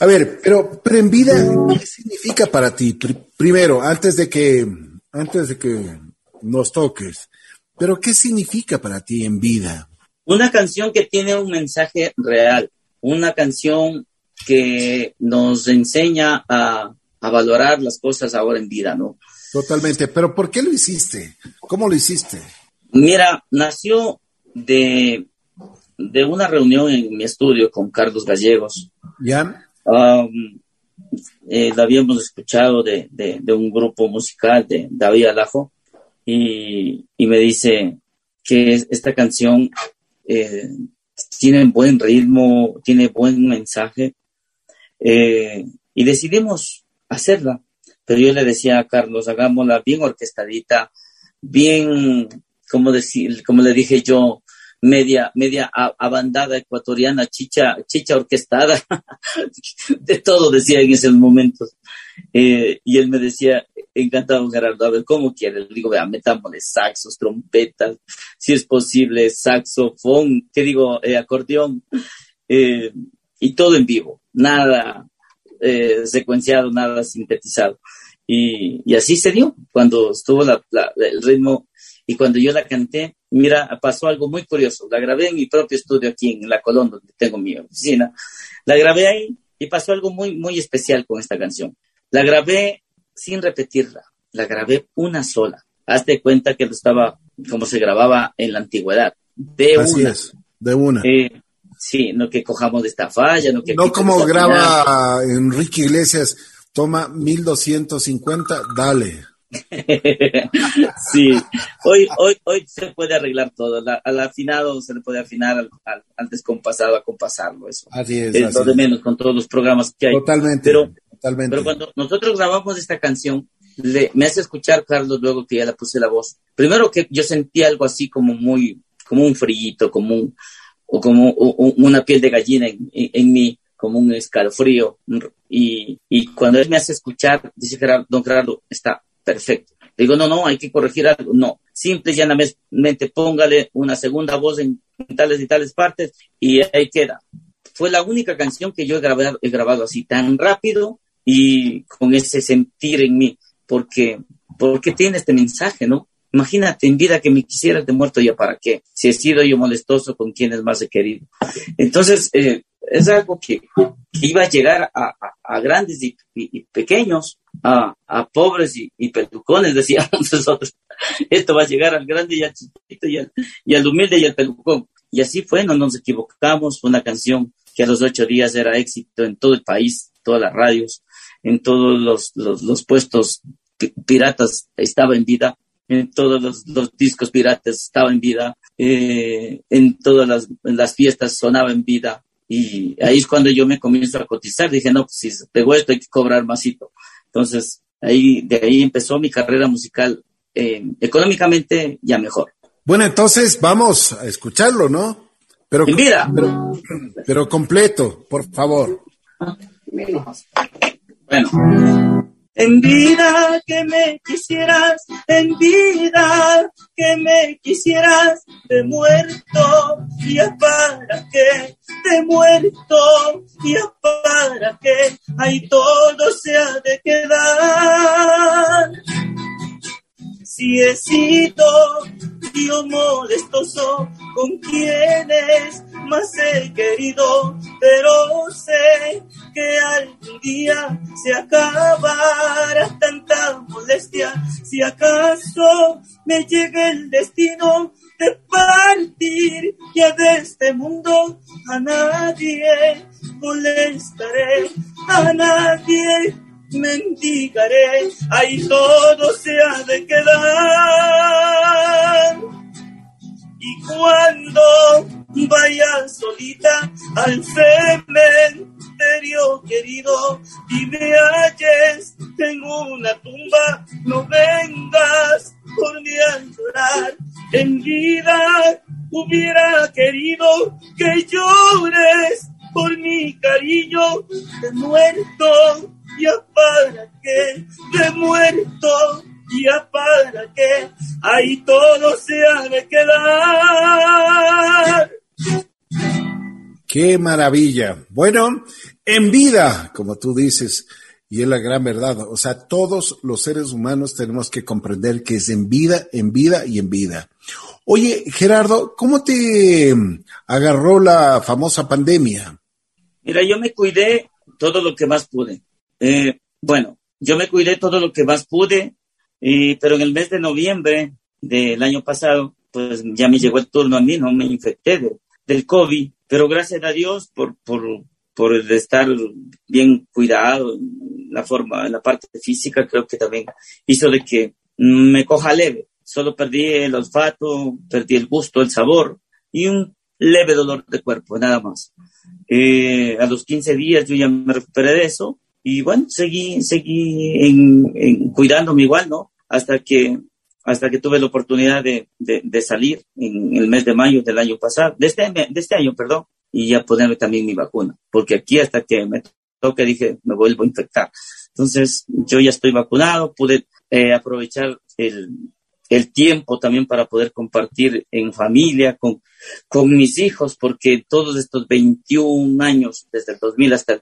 A ver, pero, pero en vida, ¿qué significa para ti? Primero, antes de que, antes de que nos toques, Pero ¿qué significa para ti en vida? Una canción que tiene un mensaje real, una canción que nos enseña a, valorar las cosas ahora en vida, ¿no? Totalmente, pero ¿por qué lo hiciste? ¿Cómo lo hiciste? Mira, nació de, de una reunión en mi estudio con Carlos Gallegos. ¿Ya? Um, eh, la habíamos escuchado de, un grupo musical de David Alajo y, me dice que esta canción eh, tiene buen ritmo, tiene buen mensaje eh, y decidimos hacerla. Pero yo le decía a Carlos, hagámosla bien orquestadita, bien, como, decir, como le dije yo, media, media abandada ecuatoriana, chicha, chicha orquestada, de todo decía en esos momentos. Eh, y él me decía, encantado Gerardo, a ver, ¿cómo quieres? Le digo, vea, metámosle saxos, trompetas, si es posible, saxofón, ¿qué digo? Eh, acordeón, eh, y todo en vivo, nada secuenciado, nada sintetizado. Y, y, así se dio, cuando estuvo la, el ritmo y cuando yo la canté, mira, pasó algo muy curioso. La grabé en mi propio estudio aquí en La Colón, donde tengo mi oficina. La grabé ahí y pasó algo muy, muy especial con esta canción. La grabé sin repetirla. La grabé una sola. Hazte cuenta que lo estaba como se grababa en la antigüedad. De una. de una. Eh, sí, no que cojamos de esta falla, no que... No como graba Enrique Iglesias, toma 1250, dale. sí, hoy, hoy, hoy se puede arreglar todo. al afinado se le puede afinar al, al, descompasado a compasarlo. Eso así es. lo de menos con todos los programas que hay. Totalmente. Pero, totalmente. pero cuando nosotros grabamos esta canción, le, me hace escuchar Carlos luego que ya le puse la voz. Primero que yo sentí algo así como muy, como un frío, como un, o como una piel de gallina en, en, mí, como un escalofrío. Y, y cuando él me hace escuchar, dice Gerardo, don Gerardo, está perfecto. Digo, no, no, hay que corregir algo. No, simple y llanamente póngale una segunda voz en tales y tales partes y ahí queda. Fue la única canción que yo he grabado, he grabado así tan rápido y con ese sentir en mí, porque, porque tiene este mensaje, ¿no? Imagínate en vida que me quisieras de muerto ya para qué, si he sido yo molestoso con quienes más he querido. Entonces, eh, es algo que, iba a llegar a, grandes y, pequeños, a, pobres y, pelucones, decíamos nosotros. Esto va a llegar al grande y al chiquito y al, humilde y al pelucón. Y así fue, no nos equivocamos, fue una canción que a los ocho días era éxito en todo el país, todas las radios, en todos los, puestos piratas estaba en vida, en todos los, discos piratas estaba en vida, eh, en todas las fiestas sonaba en vida, y ahí es cuando yo me comienzo a cotizar. Dije, no, pues si pegó esto hay que cobrar másito. Entonces, ahí, de ahí empezó mi carrera musical eh, económicamente ya mejor. Bueno, entonces vamos a escucharlo, ¿no? Pero, vida. Pero, pero completo, por favor. Bueno. En vida que me quisieras, en vida que me quisieras, de muerto, y para qué, de muerto, y para qué, ahí todo se ha de quedar. Si he sido tío molestoso con quienes más he querido, pero sé que algún día se acabará tanta molestia. Si acaso me llegue el destino de partir ya de este mundo, a nadie molestaré, a nadie mendigaré, ahí todo se ha de quedar. Y cuando vaya solita al cementerio querido y me halles en una tumba, no vengas por mí a llorar. En vida hubiera querido que llores por mi cariño de muerto, ya para qué, de muerto, ya para qué, ahí todo se ha de quedar. Qué maravilla. Bueno, en vida, como tú dices, y es la gran verdad. O sea, todos los seres humanos tenemos que comprender que es en vida, en vida y en vida. Oye, Gerardo, ¿cómo te agarró la famosa pandemia? Mira, yo me cuidé todo lo que más pude. Eh, bueno, yo me cuidé todo lo que más pude, pero en el mes de noviembre del año pasado, pues ya me llegó el turno a mí, no me infecté del COVID, pero gracias a Dios por, por, por estar bien cuidado, la forma, la parte física, creo que también hizo de que me coja leve. Solo perdí el olfato, perdí el gusto, el sabor y un leve dolor de cuerpo, nada más. Eh, a los 15 días yo ya me recuperé de eso y bueno, seguí, seguí en, cuidándome igual, ¿no? Hasta que, hasta que tuve la oportunidad de, de, salir en el mes de mayo del año pasado, de este, de este año, perdón, y ya ponerme también mi vacuna, porque aquí hasta que me toque dije, me vuelvo a infectar. Entonces, yo ya estoy vacunado, pude eh, aprovechar el, el tiempo también para poder compartir en familia con, con mis hijos, porque todos estos 21 años, desde el 2000 hasta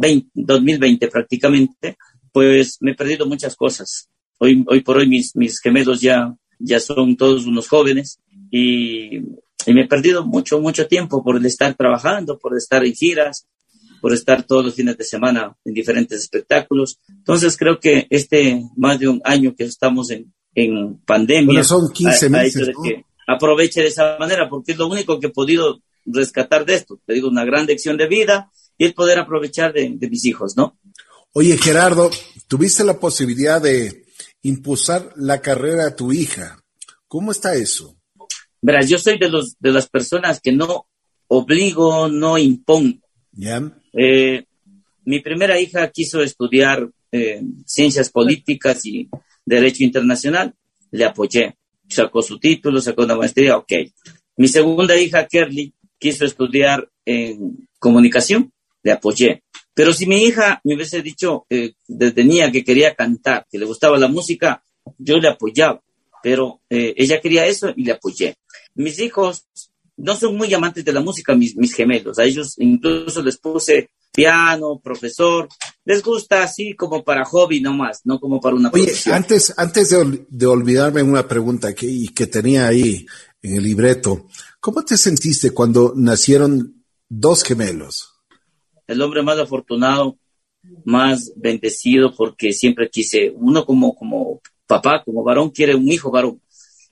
el 2020 prácticamente, pues me he perdido muchas cosas. Hoy, hoy por hoy mis, mis gemelos ya, ya son todos unos jóvenes y, y me he perdido mucho, mucho tiempo por estar trabajando, por estar en giras, por estar todos los fines de semana en diferentes espectáculos. Entonces creo que este más de un año que estamos en, en pandemia. son 15 meses. que aproveche de esa manera, porque es lo único que he podido rescatar de esto. Te digo, una gran lección de vida y el poder aprovechar de, mis hijos, ¿no? Oye, Gerardo, tuviste la posibilidad de impulsar la carrera a tu hija. ¿Cómo está eso? Verás, yo soy de, los, de las personas que no obligo, no impongo. ¿Ya? Eh, mi primera hija quiso estudiar eh, ciencias políticas y Derecho Internacional, le apoyé. Sacó su título, sacó una maestría, ok. Mi segunda hija, Kerly, quiso estudiar en comunicación, le apoyé. Pero si mi hija me hubiese dicho eh, desde niña que quería cantar, que le gustaba la música, yo le apoyaba. Pero eh, ella quería eso y le apoyé. Mis hijos no son muy amantes de la música, mis, mis gemelos. A ellos incluso les puse piano, profesor. Les gusta así como para hobby nomás, no como para una Oye, antes, antes de, olvidarme una pregunta que, que tenía ahí en el libreto, ¿cómo te sentiste cuando nacieron dos gemelos? El hombre más afortunado, más bendecido, porque siempre quise, uno como, como papá, como varón, quiere un hijo varón.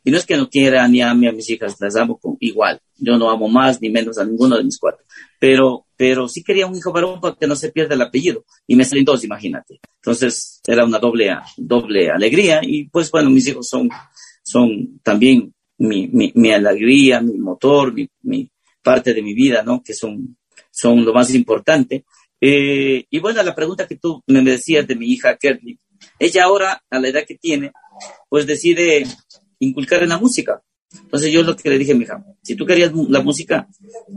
Y no es que no quiera ni a mí a mis hijas, las amo con, igual. Yo no amo más ni menos a ninguno de mis cuatro. Pero, pero sí quería un hijo varón para que no se pierda el apellido. Y me salen dos, imagínate. Entonces era una doble, doble alegría. Y pues bueno, mis hijos son, son también mi, mi, mi alegría, mi motor, mi, mi, parte de mi vida, ¿no? Que son, son lo más importante. Eh, y bueno, la pregunta que tú me decías de mi hija Kerly, ella ahora, a la edad que tiene, pues decide inculcar en la música. Entonces yo lo que le dije a mi hija, si tú querías la música,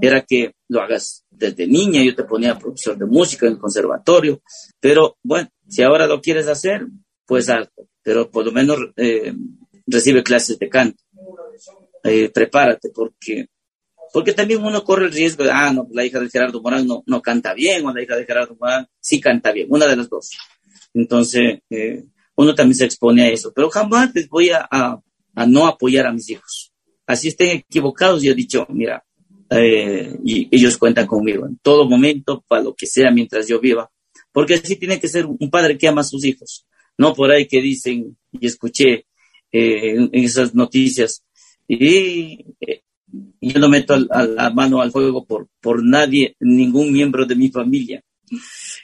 era que lo hagas desde niña, yo te ponía profesor de música en el conservatorio, pero bueno, si ahora lo quieres hacer, pues alto, pero por lo menos eh, recibe clases de canto. Eh, prepárate, porque, porque también uno corre el riesgo de, ah, no, la hija de Gerardo Morán no, no canta bien, o la hija de Gerardo Morán sí canta bien, una de las dos. Entonces, eh, uno también se expone a eso, pero jamás les voy a a no apoyar a mis hijos. Así estén equivocados, yo he dicho, mira, eh, y ellos cuentan conmigo en todo momento, para lo que sea, mientras yo viva, porque así tiene que ser un padre que ama a sus hijos, no por ahí que dicen, y escuché eh, en, esas noticias, y eh, yo no meto la mano al fuego por, por nadie, ningún miembro de mi familia.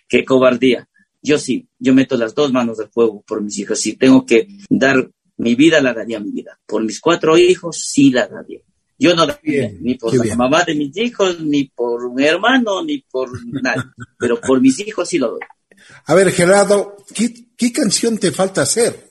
Qué cobardía. Yo sí, yo meto las dos manos al fuego por mis hijos. Si tengo que dar mi vida la daría mi vida. Por mis cuatro hijos sí la daría. Yo no la daría ni por la mamá de mis hijos, ni por un hermano, ni por nadie. Pero por mis hijos sí lo doy. A ver, Gerardo, ¿qué, canción te falta hacer?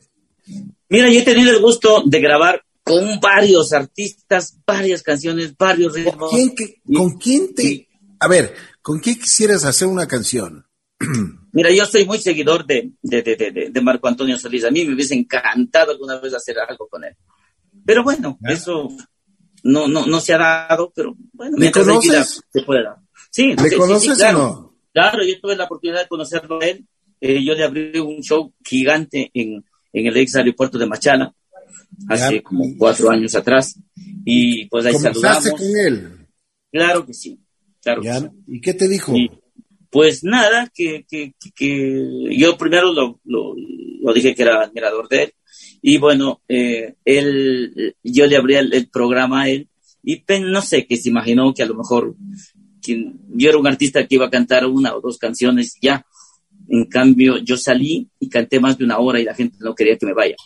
Mira, yo he tenido el gusto de grabar con varios artistas, varias canciones, varios ritmos. ¿Con quién, ¿con quién te... A ver, ¿con quién quisieras hacer una canción? Mira, yo soy muy seguidor de, de, Marco Antonio Solís. A mí me hubiese encantado alguna vez hacer algo con él. Pero bueno, eso no, no, no se ha dado, pero bueno, ¿Me conoces? se puede dar. Sí, ¿Le conoces claro, o no? Claro, yo tuve la oportunidad de conocerlo a él. Eh, yo le abrí un show gigante en, en el ex aeropuerto de Machala. Hace como cuatro años atrás. Y pues ahí saludamos. con él? Claro que sí. Claro ¿Y qué te dijo? pues nada, que, que, que, yo primero lo, lo, lo, dije que era admirador de él. Y bueno, eh, él, yo le abría el, programa a él y no sé, que se imaginó que a lo mejor yo era un artista que iba a cantar una o dos canciones ya. En cambio, yo salí y canté más de una hora y la gente no quería que me vaya.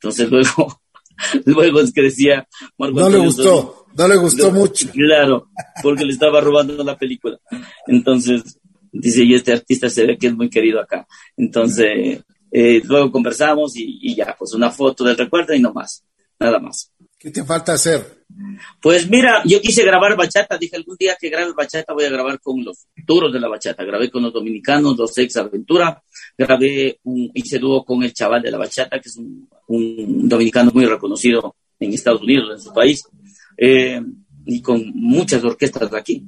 Entonces luego, luego que decía... no le gustó, no le gustó mucho. Claro, porque le estaba robando la película. Entonces, dice, y este artista se ve que es muy querido acá. Entonces, eh, luego conversamos y, y, ya, pues una foto del recuerdo y no más, nada más. ¿Qué te falta hacer? Pues mira, yo quise grabar bachata, dije algún día que grabe bachata voy a grabar con los duros de la bachata, grabé con los dominicanos, los ex Aventura, grabé, un, hice dúo con el chaval de la bachata, que es un, un dominicano muy reconocido en Estados Unidos, en su país, eh, y con muchas orquestas de aquí,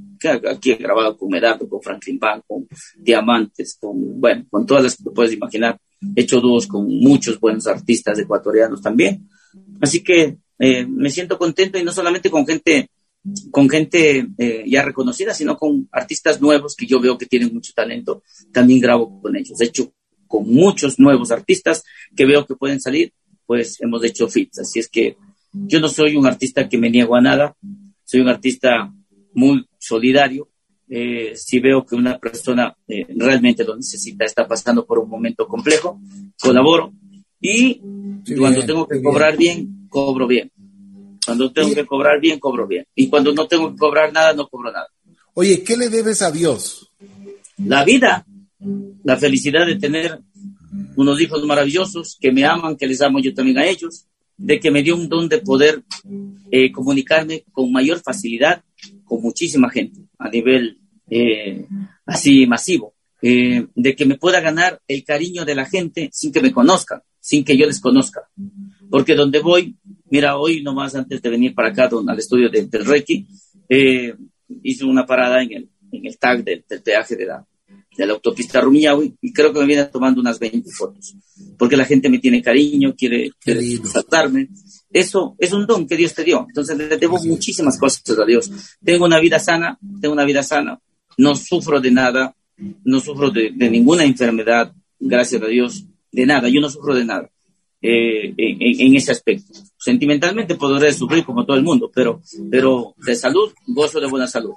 aquí he grabado con Medardo, con Franklin Band, con Diamantes, con, bueno, con todas las que te puedes imaginar, he hecho dúos con muchos buenos artistas ecuatorianos también, así que eh, me siento contento y no solamente con gente, con gente eh, ya reconocida, sino con artistas nuevos que yo veo que tienen mucho talento. También grabo con ellos. De hecho, con muchos nuevos artistas que veo que pueden salir, pues hemos hecho fits. Así es que yo no soy un artista que me niego a nada, soy un artista muy solidario. Eh, si veo que una persona realmente lo necesita, está pasando por un momento complejo, colaboro y cuando tengo que cobrar bien, cobro bien. Cuando tengo que cobrar bien, cobro bien. Y cuando no tengo que cobrar nada, no cobro nada. Oye, ¿qué le debes a Dios? La vida, la felicidad de tener unos hijos maravillosos que me aman, que les amo yo también a ellos, de que me dio un don de poder eh, comunicarme con mayor facilidad con muchísima gente a nivel eh, así masivo, eh, de que me pueda ganar el cariño de la gente sin que me conozcan, sin que yo les conozca. Porque donde voy, mira, hoy nomás antes de venir para acá al estudio del Reiki, eh, hice una parada en el, en el tag del, peaje de la, de la autopista Rumiñahui y creo que me viene tomando unas 20 fotos. Porque la gente me tiene cariño, quiere, quiere tratarme. Eso es un don que Dios te dio. Entonces le debo muchísimas cosas a Dios. Tengo una vida sana, tengo una vida sana. No sufro de nada, no sufro de, de ninguna enfermedad, gracias a Dios, de nada. Yo no sufro de nada. Eh, en, ese aspecto. Sentimentalmente podré sufrir como todo el mundo, pero, pero de salud, gozo de buena salud.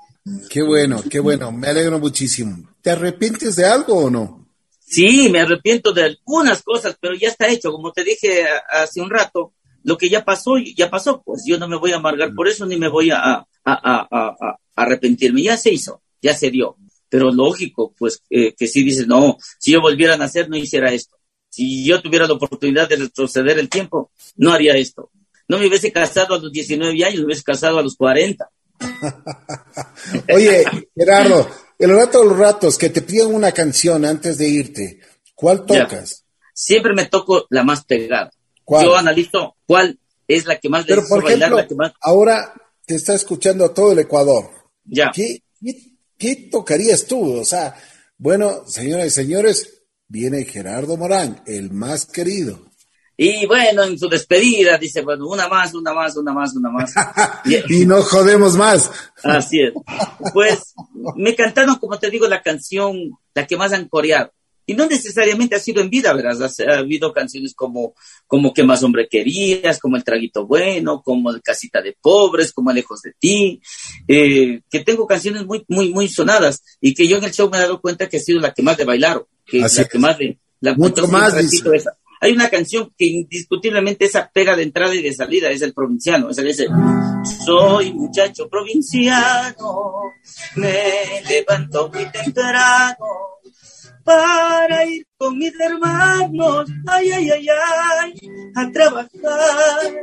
Qué bueno, qué bueno, me alegro muchísimo. ¿Te arrepientes de algo o no? Sí, me arrepiento de algunas cosas, pero ya está hecho. Como te dije hace un rato, lo que ya pasó, ya pasó. Pues yo no me voy a amargar por eso ni me voy a, a, a, a arrepentirme. Ya se hizo, ya se dio. Pero lógico, pues eh, que si dices, no, si yo volviera a nacer no hiciera esto si yo tuviera la oportunidad de retroceder el tiempo, no haría esto. No me hubiese casado a los 19 años, me hubiese casado a los 40. Oye, Gerardo, el rato de los ratos que te piden una canción antes de irte, ¿cuál tocas? Siempre me toco la más pegada. Yo analizo cuál es la que más Pero por ejemplo, ahora te está escuchando todo el Ecuador. Ya. ¿Qué, qué tocarías tú? O sea, bueno, señoras y señores, viene Gerardo Morán, el más querido. Y bueno, en su despedida dice, bueno, una más, una más, una más, una más. y no jodemos más. Así es. Pues me cantaron, como te digo, la canción, la que más han coreado. Y no necesariamente ha sido en vida, ¿verdad? Ha, habido canciones como, como ¿Qué más hombre querías? Como El traguito bueno, como El casita de pobres, como Lejos de ti, eh, que tengo canciones muy, muy, muy sonadas y que yo en el show me he dado cuenta que ha sido la que más de bailaron que la que más de la mucho más Hay una canción que indiscutiblemente esa pega de entrada y de salida, es el provinciano, es el ese. Soy muchacho provinciano, me levanto muy temprano para ir con mis hermanos, ay, ay, ay, ay, a trabajar.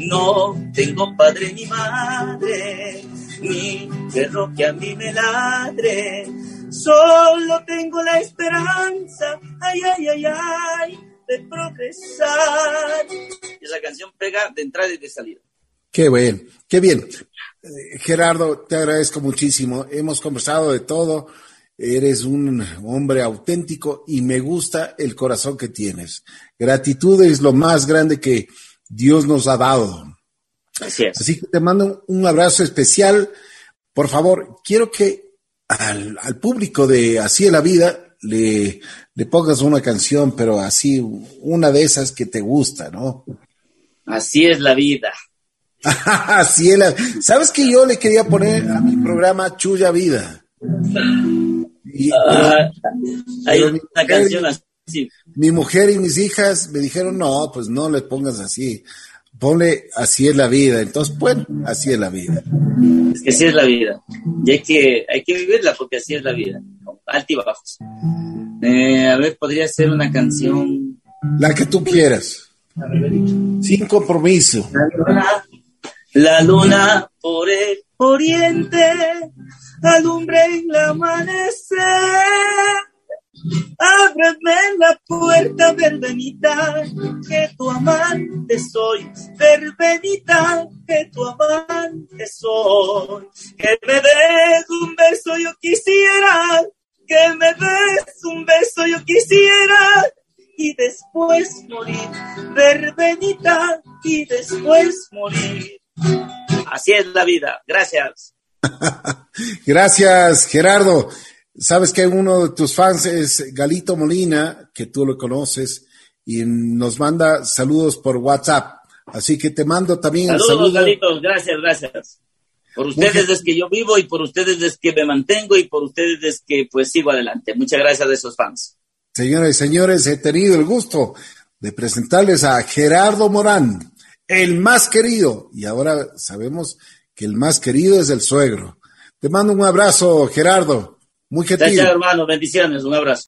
No tengo padre ni madre, ni perro que a mí me ladre Solo tengo la esperanza, ay, ay, ay, ay, de progresar. Y esa canción pega de entrada y de salida. Qué bien, qué bien. Eh, Gerardo, te agradezco muchísimo. Hemos conversado de todo. Eres un hombre auténtico y me gusta el corazón que tienes. Gratitud es lo más grande que, Dios nos ha dado. Así es. Así que te mando un abrazo especial. Por favor, quiero que al, público de Así es la vida le, le pongas una canción, pero así, una de esas que te gusta, ¿no? Así es la vida. así es la... ¿Sabes que yo le quería poner a mi programa Chuya Vida? Ah, hay una canción así. Mi mujer y mis hijas me dijeron, no, pues no le pongas así. Ponle así es la vida. Entonces, bueno, así es la vida. Es que así es la vida. Y hay que, hay que vivirla porque así es la vida. Altibajos. Eh, a ver, podría ser una canción. La que tú quieras. Sin compromiso. La luna, la luna por el oriente alumbre el amanecer. Ábreme la puerta, verbenita, que tu amante soy. Verbenita, que tu amante soy. Que me des un beso, yo quisiera. Que me des un beso, yo quisiera. Y después morir. Verbenita, y después morir. Así es la vida. Gracias. Gracias, Gerardo. Sabes que uno de tus fans es Galito Molina, que tú lo conoces, y nos manda saludos por WhatsApp. Así que te mando también saludos, saludo. Galito, gracias, gracias. Por ustedes es que yo vivo y por ustedes es que me mantengo y por ustedes es que pues sigo adelante. Muchas gracias a esos fans. Señoras y señores, he tenido el gusto de presentarles a Gerardo Morán, el más querido. Y ahora sabemos que el más querido es el suegro. Te mando un abrazo, Gerardo. Muy gentil. Gracias, hermano. Bendiciones. Un abrazo.